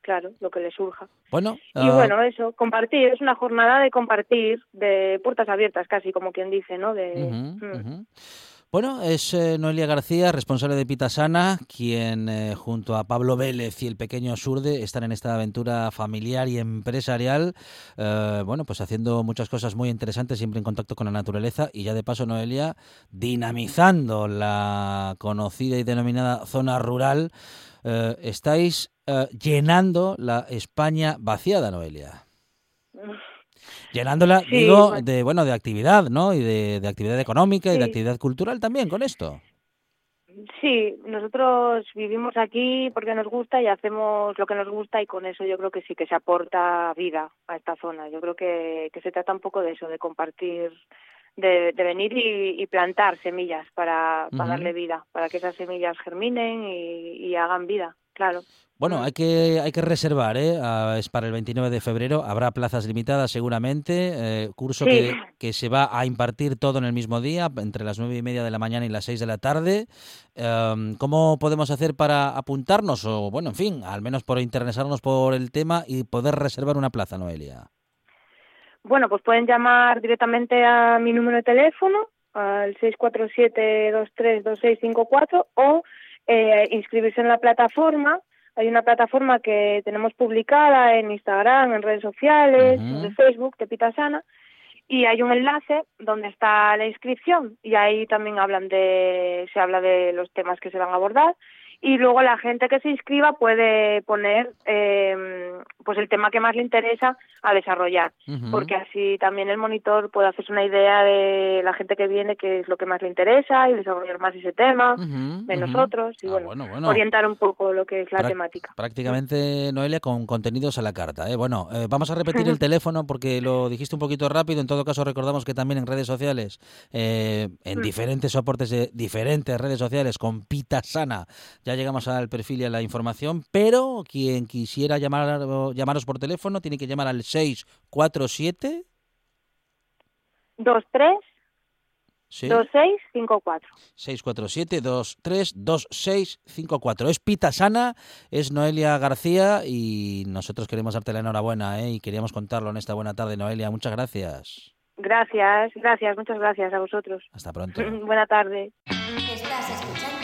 claro, lo que le surja. Bueno, Y ah, bueno, eso, compartir, es una jornada de compartir, de puertas abiertas casi, como quien dice, ¿no? De, mm. Bueno, es eh, Noelia García, responsable de Pitasana, quien eh, junto a Pablo Vélez y el pequeño Surde están en esta aventura familiar y empresarial, eh, bueno, pues haciendo muchas cosas muy interesantes, siempre en contacto con la naturaleza y ya de paso, Noelia, dinamizando la conocida y denominada zona rural. Eh, estáis eh, llenando la España vaciada, Noelia. Llenándola, Sí, digo, bueno. de bueno, de actividad, ¿no? Y de, de actividad económica y de actividad cultural también con esto. Sí, nosotros vivimos aquí porque nos gusta y hacemos lo que nos gusta y con eso yo creo que sí que se aporta vida a esta zona. Yo creo que, que se trata un poco de eso, de compartir, de, de venir y, y plantar semillas para, darle vida, para que esas semillas germinen y, y hagan vida, claro. Bueno, hay que hay que reservar, ¿eh? Ah, es para el 29 de febrero. Habrá plazas limitadas seguramente. eh, curso Sí. que, que se va a impartir todo en el mismo día, entre las nueve y media de la mañana y las 6 de la tarde. Em, ¿Cómo podemos hacer para apuntarnos? O, bueno, en fin, al menos por interesarnos por el tema y poder reservar una plaza, Noelia. Bueno, pues pueden llamar directamente a mi número de teléfono, al 647-232654, o eh, inscribirse en la plataforma. Hay una plataforma que tenemos publicada en Instagram, en redes sociales, en Facebook, de Pitasana, y hay un enlace donde está la inscripción y ahí también hablan de se habla de los temas que se van a abordar y luego la gente que se inscriba puede poner eh, pues el tema que más le interesa a desarrollar porque así también el monitor puede hacerse una idea de la gente que viene qué es lo que más le interesa y desarrollar más ese tema de ujú. nosotros y Ah, bueno, bueno, bueno. orientar un poco lo que es la temática Prácticamente, Noelia, con contenidos a la carta. ¿eh? Bueno, eh, vamos a repetir el teléfono porque lo dijiste un poquito rápido. En todo caso, recordamos que también en redes sociales, eh, en Mm. diferentes soportes de diferentes redes sociales, con Pita Sana, ya llegamos al perfil y a la información. Pero quien quisiera llamar, llamaros por teléfono tiene que llamar al 647. 23 Sí. 2654 647-232654. Es Pita Sana, es Noelia García y nosotros queremos darte la enhorabuena ¿eh? y queríamos contarlo en esta buena tarde, Noelia. Muchas gracias. Gracias, gracias, muchas gracias a vosotros. Hasta pronto. Buena tarde. Estás escuchando.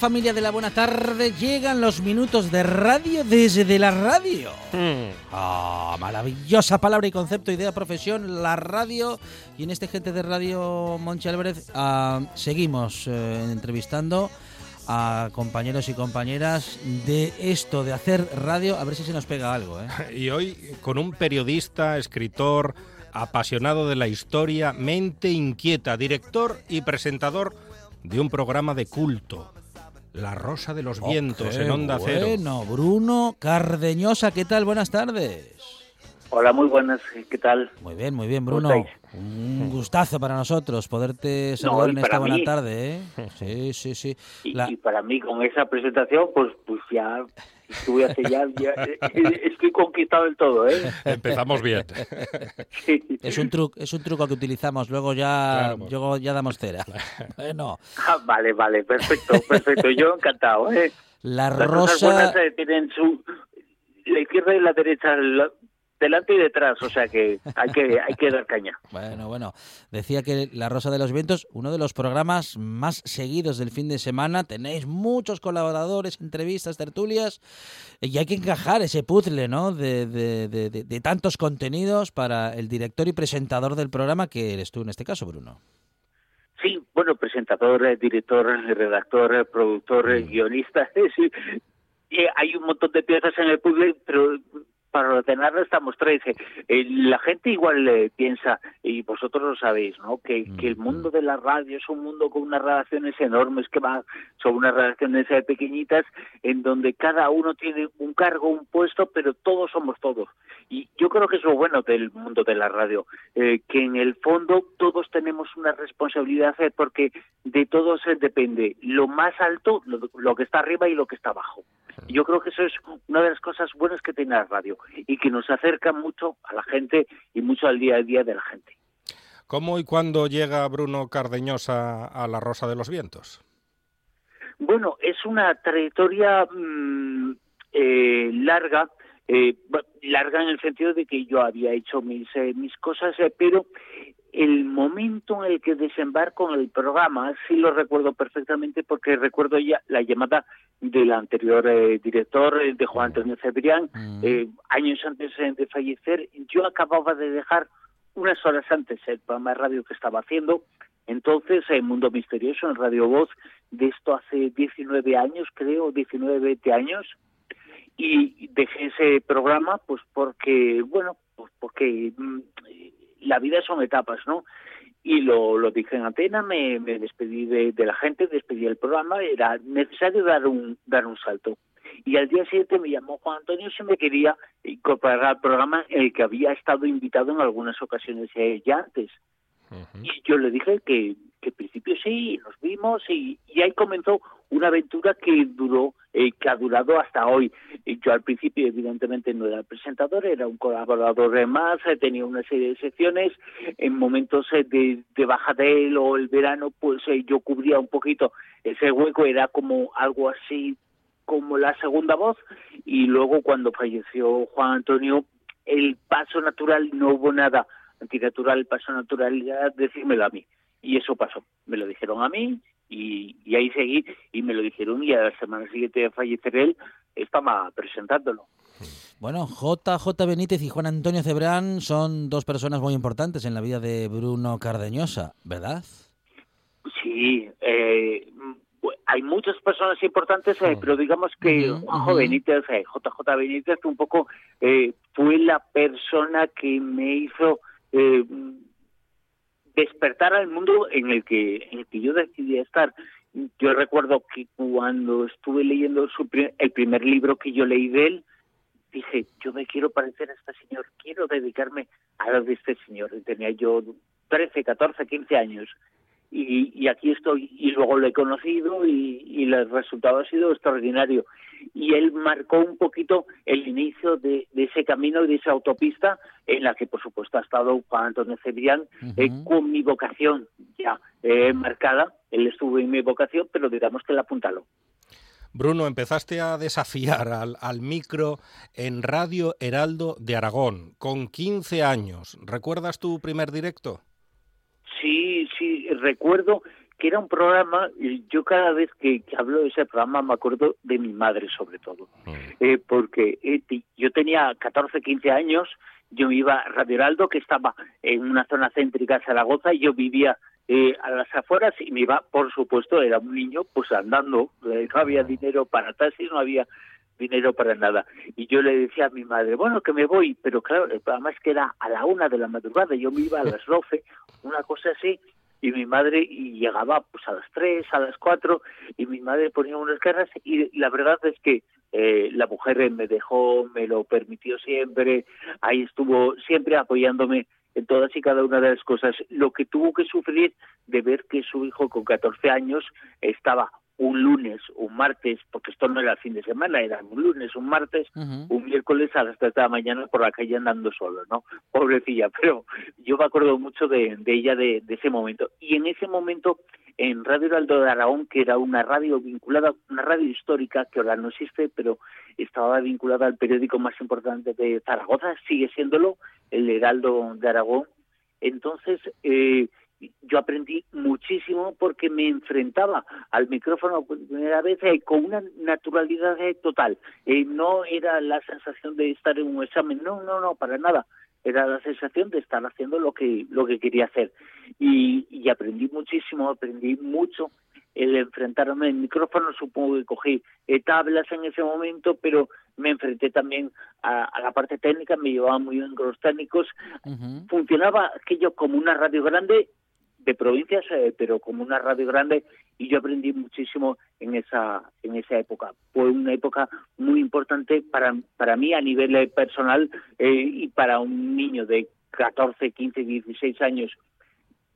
Familia de la buena tarde, llegan los minutos de radio desde la radio. Ah, maravillosa palabra y concepto, idea, profesión, la radio. Y en este gente de radio Monchi Álvarez ah, seguimos eh, entrevistando a compañeros y compañeras de esto, de hacer radio. A ver si se nos pega algo. ¿eh? Y hoy con un periodista, escritor, apasionado de la historia, mente inquieta, director y presentador de un programa de culto, La Rosa de los Vientos, Oh, en Onda Cero. Bueno, Bruno Cardeñosa, ¿qué tal? Buenas tardes. Hola, muy buenas, ¿qué tal? Muy bien, muy bien, ¿Cómo Bruno. Un gustazo para nosotros poderte saludar en esta buena mí. tarde, ¿eh? Sí, sí, sí. Y, La- y para mí, con esa presentación, pues, pues ya estuve hace ya, ya- estoy conquistado del todo, ¿eh? Empezamos bien. Sí. Es un truco, es un truco que utilizamos, luego ya, Claro, luego ya damos cera. Bueno, Ah, vale, vale, perfecto, perfecto. Yo encantado, ¿eh? la Las cosas rosa, buenas eh, tienen su... La izquierda y la derecha, la- delante y detrás, o sea que hay que, hay que dar caña. bueno, bueno, decía que La Rosa de los Vientos, uno de los programas más seguidos del fin de semana, tenéis muchos colaboradores, entrevistas, tertulias, y hay que encajar ese puzzle, ¿no? De, de- de- de- de tantos contenidos para el director y presentador del programa, que eres tú en este caso, Bruno. Sí, bueno, presentador, eh, director, eh, redactor, eh, productor, eh, guionista. Sí. Eh, hay un montón de piezas en el puzzle, pero para ordenarlo estamos tres. Eh, la gente igual eh, piensa, y vosotros lo sabéis, ¿no? Que, que el mundo de la radio es un mundo con unas redacciones enormes que van, son unas redacciones eh, pequeñitas en donde cada uno tiene un cargo, un puesto, pero todos somos todos. Y yo creo que es lo bueno del mundo de la radio, que en el fondo todos tenemos una responsabilidad porque de todos depende lo más alto, lo, lo que está arriba y lo que está abajo. Y Yo creo que eso es una de las cosas buenas que tiene la radio y que nos acerca mucho a la gente y mucho al día a día de la gente. ¿Cómo y cuándo llega Bruno Cardeñosa a La Rosa de los Vientos? Bueno, es una trayectoria mm, eh, larga, eh, larga en el sentido de que yo había hecho mis, eh, mis cosas, eh, pero el momento en el que desembarco en el programa sí lo recuerdo perfectamente porque recuerdo ya la llamada del anterior eh, director, eh, de Juan Antonio Cebrián, eh, años antes de fallecer. Yo acababa de dejar unas horas antes el programa de radio que estaba haciendo. Entonces, en Mundo Misterioso, en Radio Voz, de esto hace 19 años, creo, 19, 20 años, y dejé ese programa pues porque, bueno, pues porque mm, la vida son etapas, ¿no? Y lo, lo dije en antena, me, me despedí de, de la gente, despedí el programa, era necesario dar un, dar un salto. Y al día siguiente me llamó Juan Antonio si me quería incorporar al programa en el que había estado invitado en algunas ocasiones ya antes. Y yo le dije que, que en principio sí, nos vimos y, y ahí comenzó una aventura que duró, eh, que ha durado hasta hoy. Yo al principio evidentemente no era el presentador, era un colaborador eh, más, eh, tenía una serie de secciones, en momentos eh, de, de bajadel o el verano pues eh, yo cubría un poquito ese hueco, era como algo así como la segunda voz. Y luego cuando falleció Juan Antonio el paso natural no hubo nada. Antinatural, el paso natural decírmelo a mí y eso pasó, me lo dijeron a mí y, y ahí seguí y me lo dijeron y a la semana siguiente de fallecer él estaba presentándolo. Bueno, JJ Benítez y Juan Antonio Cebrán son dos personas muy importantes en la vida de Bruno Cardeñosa, ¿verdad? Sí, eh, hay muchas personas importantes, eh, pero digamos que Juanjo. Benítez, eh, JJ Benítez, un poco eh, fue la persona que me hizo eh, despertar al mundo en el que en el que yo decidí estar. Yo recuerdo que cuando estuve leyendo su el primer libro que yo leí de él, dije, yo me quiero parecer a este señor, quiero dedicarme a lo de este señor. Y Tenía yo 13, 14, 15 años. Y, y aquí estoy, y luego lo he conocido y, y el resultado ha sido extraordinario. Y él marcó un poquito el inicio de, de ese camino y de esa autopista en la que, por supuesto, ha estado Juan Antonio Cebrián eh, con mi vocación ya eh, marcada. Él estuvo en mi vocación, pero digamos que la apuntaló. Bruno, empezaste a desafiar al, al micro en Radio Heraldo de Aragón con 15 años. ¿Recuerdas tu primer directo? Sí, sí, recuerdo que era un programa, yo cada vez que, que hablo de ese programa me acuerdo de mi madre sobre todo, Eh, porque eh, yo tenía 14, 15 años, yo iba a Radio Heraldo, que estaba en una zona céntrica de Zaragoza, y yo vivía eh, a las afueras y me iba, por supuesto, era un niño, pues andando, eh, no había dinero para taxis, no había dinero para nada. Y yo le decía a mi madre, bueno, que me voy, pero claro, el programa es que era a la una de la madrugada, yo me iba a las 12, una cosa así, y mi madre y llegaba pues a las 3, a las 4, y mi madre ponía unas caras, y la verdad es que eh, la mujer me dejó, me lo permitió siempre, ahí estuvo siempre apoyándome en todas y cada una de las cosas. Lo que tuvo que sufrir de ver que su hijo con 14 años estaba un lunes, un martes, porque esto no era fin de semana, era un lunes, un martes, un miércoles a las 3 de la mañana por la calle andando solo, ¿no? Pobrecilla, pero yo me acuerdo mucho de, de ella de, de ese momento. Y en ese momento, en Radio Heraldo de Aragón, que era una radio vinculada, una radio histórica, que ahora no existe, pero estaba vinculada al periódico más importante de Zaragoza, sigue siéndolo, el Heraldo de Aragón. Entonces, eh, yo aprendí muchísimo porque me enfrentaba al micrófono por primera vez eh, con una naturalidad eh, total. Eh, no era la sensación de estar en un examen, no, no, no, para nada. Era la sensación de estar haciendo lo que lo que quería hacer. Y, y aprendí muchísimo, aprendí mucho el enfrentarme al micrófono. Supongo que cogí tablas en ese momento, pero me enfrenté también a, a la parte técnica, me llevaba muy bien con los técnicos. Funcionaba aquello como una radio grande de provincias, eh, pero como una radio grande y yo aprendí muchísimo en esa en esa época. Fue una época muy importante para para mí a nivel eh, personal eh, y para un niño de 14, 15, 16 años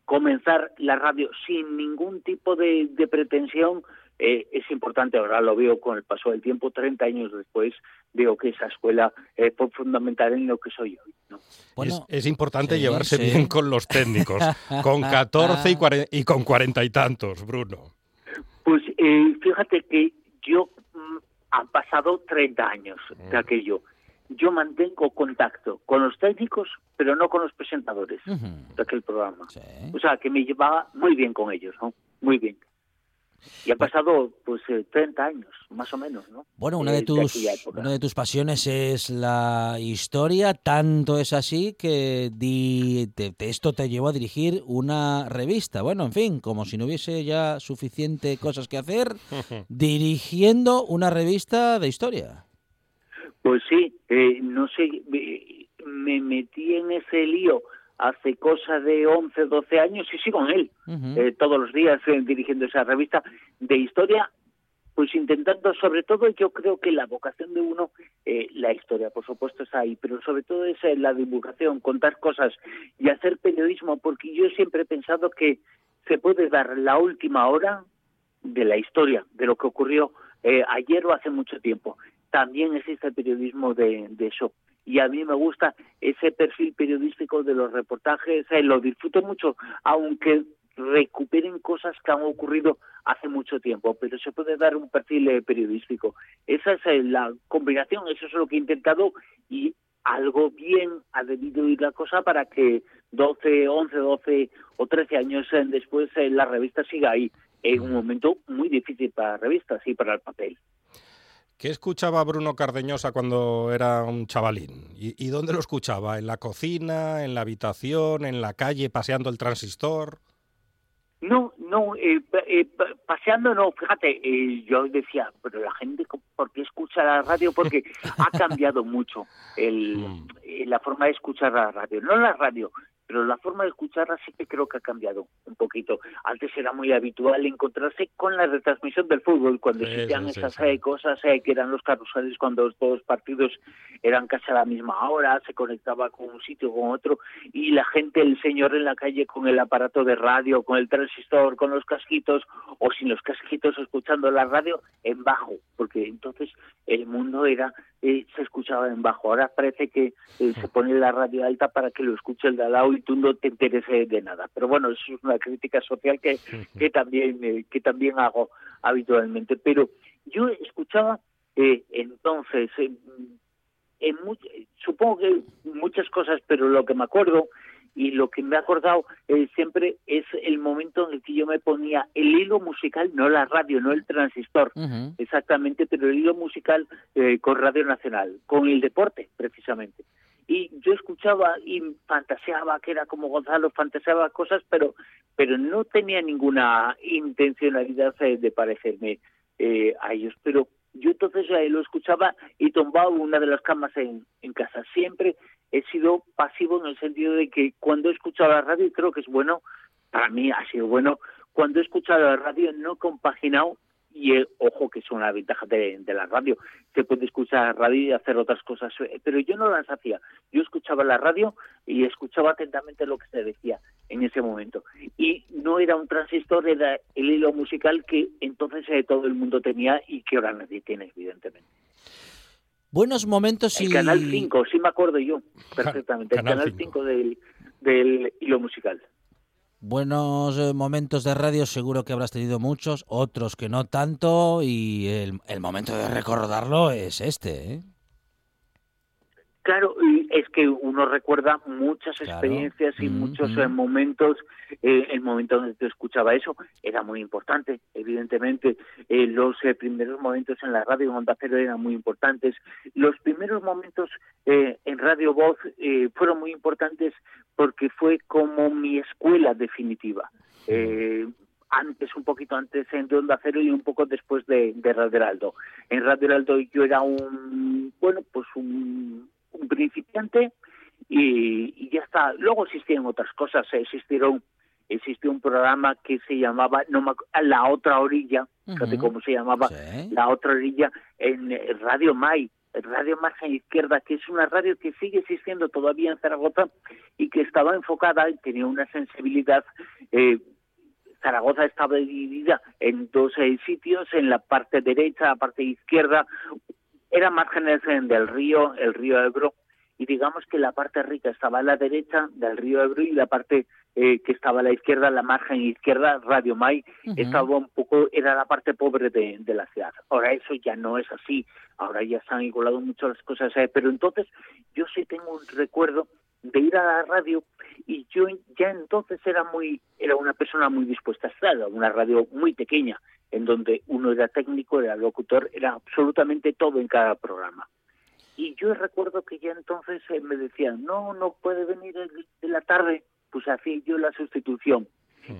comenzar la radio sin ningún tipo de, de pretensión eh, es importante. Ahora lo veo con el paso del tiempo, 30 años después, veo que esa escuela eh, fue fundamental en lo que soy hoy. ¿no? es, es importante sí, llevarse sí. bien con los técnicos, con 14 y, y con cuarenta y tantos, Bruno. Pues eh, fíjate que yo mm, han pasado 30 años de aquello. Yo mantengo contacto con los técnicos, pero no con los presentadores de aquel programa. O sea, que me llevaba muy bien con ellos, ¿no? Muy bien. Y han pasado, pues, eh, 30 años, más o menos, ¿no? Bueno, una Eh, de tus una de tus pasiones es la historia, tanto es así que di- te- te- esto te llevó a dirigir una revista. Bueno, en fin, como si no hubiese ya suficiente cosas que hacer, dirigiendo una revista de historia. Pues sí, eh, no sé, me, me metí en ese lío hace cosa de 11, 12 años y sigo en él, eh, todos los días eh, dirigiendo esa revista de historia, pues intentando, sobre todo, yo creo que la vocación de uno, eh, la historia, por supuesto, está ahí, pero sobre todo es eh, la divulgación, contar cosas y hacer periodismo, porque yo siempre he pensado que se puede dar la última hora de la historia, de lo que ocurrió eh, ayer o hace mucho tiempo. También existe el periodismo de, de eso. Y a mí me gusta ese perfil periodístico de los reportajes, eh, lo disfruto mucho, aunque recuperen cosas que han ocurrido hace mucho tiempo, pero se puede dar un perfil eh, periodístico. Esa es eh, la combinación, eso es lo que he intentado y algo bien ha debido ir la cosa para que 12, 11, 12 o 13 años eh, después la revista siga ahí. en un momento muy difícil para revistas y para el papel. ¿Qué escuchaba Bruno Cardeñosa cuando era un chavalín? ¿Y, y dónde lo escuchaba? ¿En la cocina, en la habitación, en la calle, paseando el transistor? No, no, eh, eh, pa- paseando no, fíjate, eh, yo decía, pero la gente, ¿por qué escucha la radio? Porque ha cambiado mucho el, eh, la forma de escuchar la radio. No la radio, pero la forma de escucharla sí que creo que ha cambiado un poquito. Antes era muy habitual encontrarse con la retransmisión del fútbol, cuando existían sí, sí, esas sí. eh, cosas eh, que eran los carruseles, cuando todos los partidos eran casi a la misma hora, se conectaba con un sitio con otro, y la gente, el señor en la calle con el aparato de radio, con el transistor, con los casquitos, o sin los casquitos escuchando la radio en bajo, porque entonces el mundo era eh, se escuchaba en bajo. Ahora parece que eh, se pone la radio alta para que lo escuche el de al lado y tú no te intereses de nada. Pero bueno, eso es una crítica social que, que también eh, que también hago habitualmente. Pero yo escuchaba eh, entonces eh, en supongo que muchas cosas, pero lo que me acuerdo y lo que me ha acordado eh, siempre es el momento en el que yo me ponía el hilo musical, no la radio, no el transistor, exactamente, pero el hilo musical eh, con Radio Nacional, con el deporte, precisamente. Y yo escuchaba y fantaseaba, que era como Gonzalo, fantaseaba cosas, pero, pero no tenía ninguna intencionalidad eh, de parecerme eh, a ellos. Pero yo entonces eh, lo escuchaba y tumbaba una de las camas en, en casa. Siempre he sido pasivo en el sentido de que cuando he escuchado la radio, y creo que es bueno, para mí ha sido bueno, cuando he escuchado la radio no he compaginado, y eh, ojo que es una ventaja de, de la radio, se puede escuchar la radio y hacer otras cosas, eh, pero yo no las hacía. Yo escuchaba la radio y escuchaba atentamente lo que se decía en ese momento. Y no era un transistor, era el hilo musical que entonces eh, todo el mundo tenía y que ahora nadie tiene, evidentemente. Buenos momentos y... El Canal 5, sí me acuerdo yo perfectamente, el Canal Canal 5 del, del hilo musical. Buenos eh, momentos de radio seguro que habrás tenido muchos, otros que no tanto y el, el momento de recordarlo es este, ¿eh? Claro, es que uno recuerda muchas experiencias y muchos eh, momentos. eh, el momento en el que escuchaba eso era muy importante, evidentemente. Eh, los eh, primeros momentos en la radio Onda Cero eran muy importantes. Los primeros momentos eh, en Radio Voz eh, fueron muy importantes porque fue como mi escuela definitiva. Eh, antes, un poquito antes en Onda Cero y un poco después de, de Radio Heraldo. En Radio Heraldo yo era un, bueno, pues un, un principiante y, y ya está. Luego existían otras cosas, existieron existió un programa que se llamaba no me La Otra Orilla, fíjate Ujú. cómo se llamaba, La Otra Orilla en Radio Mai, Radio Margen Izquierda, que es una radio que sigue existiendo todavía en Zaragoza y que estaba enfocada y tenía una sensibilidad eh, Zaragoza estaba dividida en dos eh, sitios, en la parte derecha, la parte izquierda, eran márgenes del río, el río Ebro, y digamos que la parte rica estaba a la derecha del río Ebro y la parte eh, que estaba a la izquierda, la margen izquierda, Radio Mai, Ujú. estaba un poco, era la parte pobre de, de la ciudad. Ahora eso ya no es así, ahora ya se han igualado mucho las cosas, eh, pero entonces yo sí tengo un recuerdo de ir a la radio y yo ya entonces era muy era una persona muy dispuesta a estar era una radio muy pequeña en donde uno era técnico era locutor era absolutamente todo en cada programa. Y yo recuerdo que ya entonces eh, me decían no no puede venir de la tarde pues hacía yo la sustitución.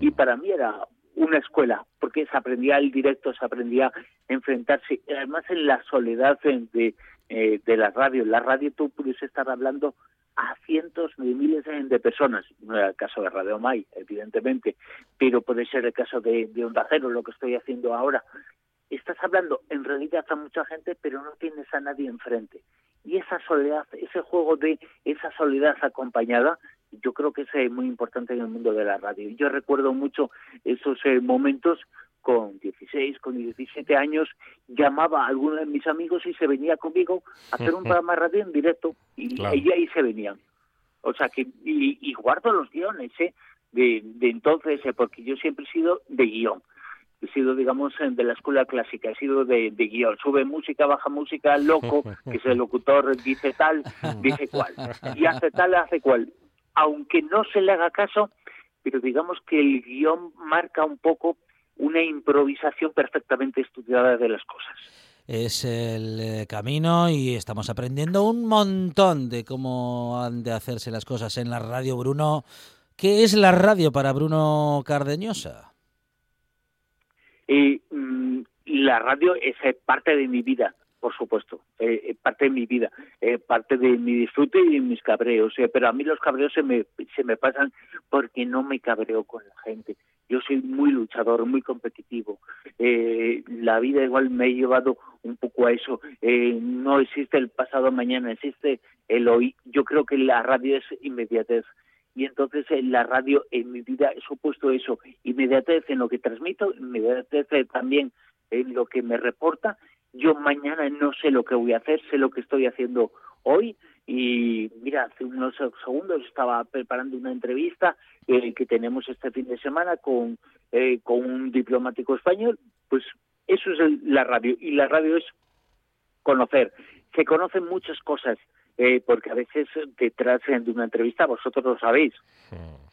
Y para mí era una escuela porque se aprendía el directo se aprendía a enfrentarse además en la soledad eh, de eh, de la radio. En la radio tú puedes estar hablando a cientos de miles de personas. No era el caso de Radio Mai, evidentemente, pero puede ser el caso de, de Onda lo que estoy haciendo ahora. Estás hablando en realidad a mucha gente, pero no tienes a nadie enfrente. Y esa soledad, ese juego de esa soledad acompañada, yo creo que es eh, muy importante en el mundo de la radio. Yo recuerdo mucho esos eh, momentos con 16, con 17 años, llamaba a alguno de mis amigos y se venía conmigo a hacer un programa radio en directo y, Claro. y ahí se venían. O sea que, y, y guardo los guiones ¿eh? de, de entonces, eh, porque yo siempre he sido de guion. He sido, digamos, de la escuela clásica, he sido de, de guion. Sube música, baja música, loco, que es el locutor, dice tal, dice cual. Y hace tal, hace cual. Aunque no se le haga caso, pero digamos que el guion marca un poco una improvisación perfectamente estudiada de las cosas. Es el eh, camino y estamos aprendiendo un montón de cómo han de hacerse las cosas en la radio, Bruno. ¿Qué es la radio para Bruno Cardeñosa? Y mm, la radio es eh, parte de mi vida, por supuesto, eh, eh, parte de mi vida, eh, parte de mi disfrute y mis cabreos. eh, pero a mí los cabreos se me, se me pasan porque no me cabreo con la gente. Yo soy muy luchador, muy competitivo. La vida igual me ha llevado un poco a eso. No existe el pasado mañana, existe el hoy. Yo creo que la radio es inmediatez y entonces en la radio en mi vida he supuesto eso, inmediatez en lo que transmito, inmediatez también en lo que me reporta. Yo mañana no sé lo que voy a hacer, sé lo que estoy haciendo hoy. Y mira, hace unos segundos estaba preparando una entrevista eh, que tenemos este fin de semana con, eh, con un diplomático español, pues eso es el- la radio. Y la radio es conocer. Se conocen muchas cosas, eh, porque a veces detrás de una entrevista, vosotros lo sabéis,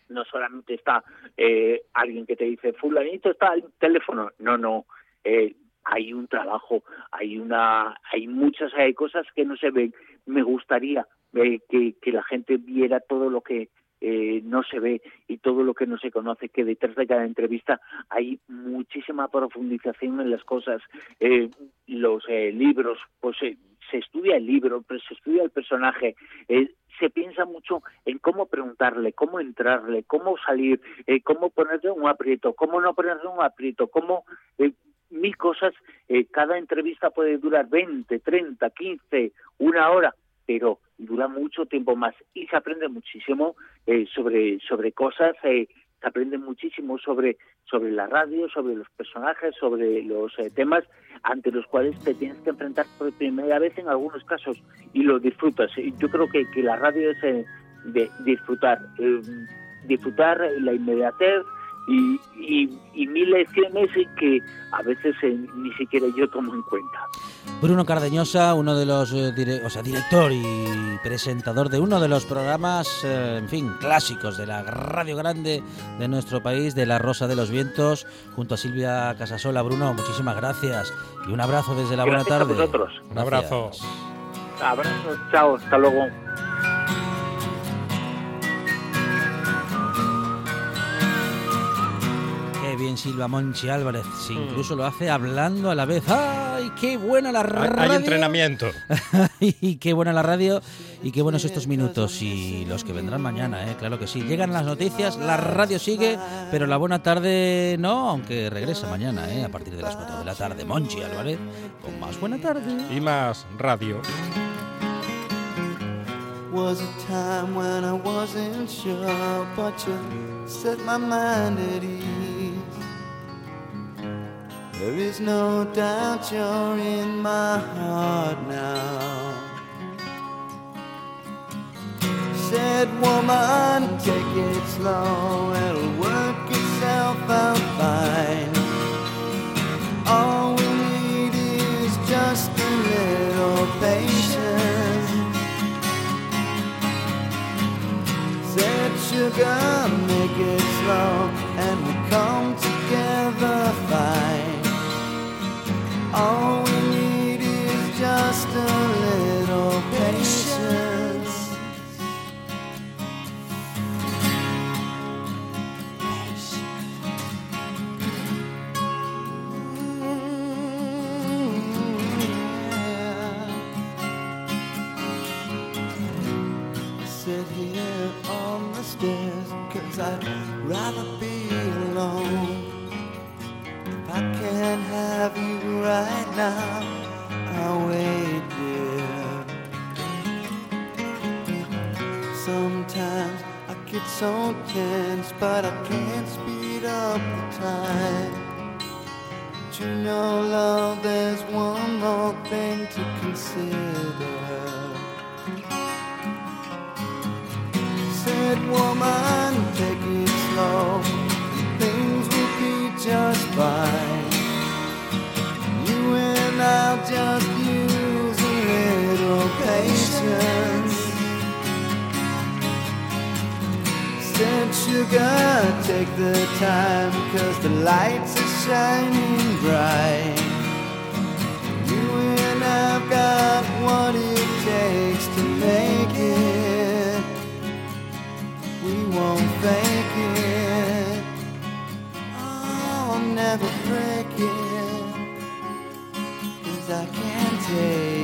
no solamente está eh, alguien que te dice, fulanito está al teléfono, no, no, eh, hay un trabajo, hay una, hay muchas eh, cosas que no se ven. Me gustaría que, la gente viera todo lo que eh, no se ve y todo lo que no se conoce, que detrás de cada entrevista hay muchísima profundización en las cosas. Eh, los eh, libros, pues eh, se estudia el libro, pero se estudia el personaje, eh, se piensa mucho en cómo preguntarle, cómo entrarle, cómo salir, cómo ponerle un aprieto, cómo no ponerle un aprieto, cómo mil cosas. eh, cada entrevista puede durar 20, 30, 15, una hora, pero dura mucho tiempo más y se aprende muchísimo eh, sobre sobre cosas. eh, se aprende muchísimo sobre sobre la radio, sobre los personajes, sobre los eh, temas ante los cuales te tienes que enfrentar por primera vez en algunos casos y lo disfrutas. Yo creo que, que la radio es eh, de disfrutar, eh, disfrutar la inmediatez y, y, y mil lecciones que a veces eh, ni siquiera yo tomo en cuenta. Bruno Cardeñosa, uno de los, eh, dire- o sea, director y presentador de uno de los programas, eh, en fin, clásicos de la radio grande de nuestro país, de La Rosa de los Vientos, junto a Silvia Casasola. Bruno, muchísimas gracias y un abrazo desde la buena Gracias a tarde. vosotros. Un abrazo. Abrazos, chao, hasta luego. Silva Monchi Álvarez, si incluso lo hace hablando a la vez. ¡Ay, qué buena la Hay, radio! hay entrenamiento. y qué buena la radio y qué buenos estos minutos y los que vendrán mañana, ¿eh? claro que sí. Llegan las noticias, la radio sigue, pero la buena tarde no, aunque regresa mañana, ¿eh? a partir de las 4 de la tarde. Monchi Álvarez, con más buena tarde. Y más radio. was a time when I wasn't sure, but you set my mind at ease. There is no doubt you're in my heart now. Said woman, take it slow, it'll work itself out fine. All we need is just a little patience. Said sugar, make it slow, All we need is just a little patience. Mm-hmm. I sit here on the I'd rather be alone If I can't have you right now I'll wait dear Sometimes I get so tense But I can't speed up the time But you know love there's one more thing to consider said, woman, take it slow. Things will be just fine just use a little patience. Since you gotta take the time, cause the lights are shining bright. You and I've got what it takes to make it. We won't fake it. Oh, I'll never break I can take.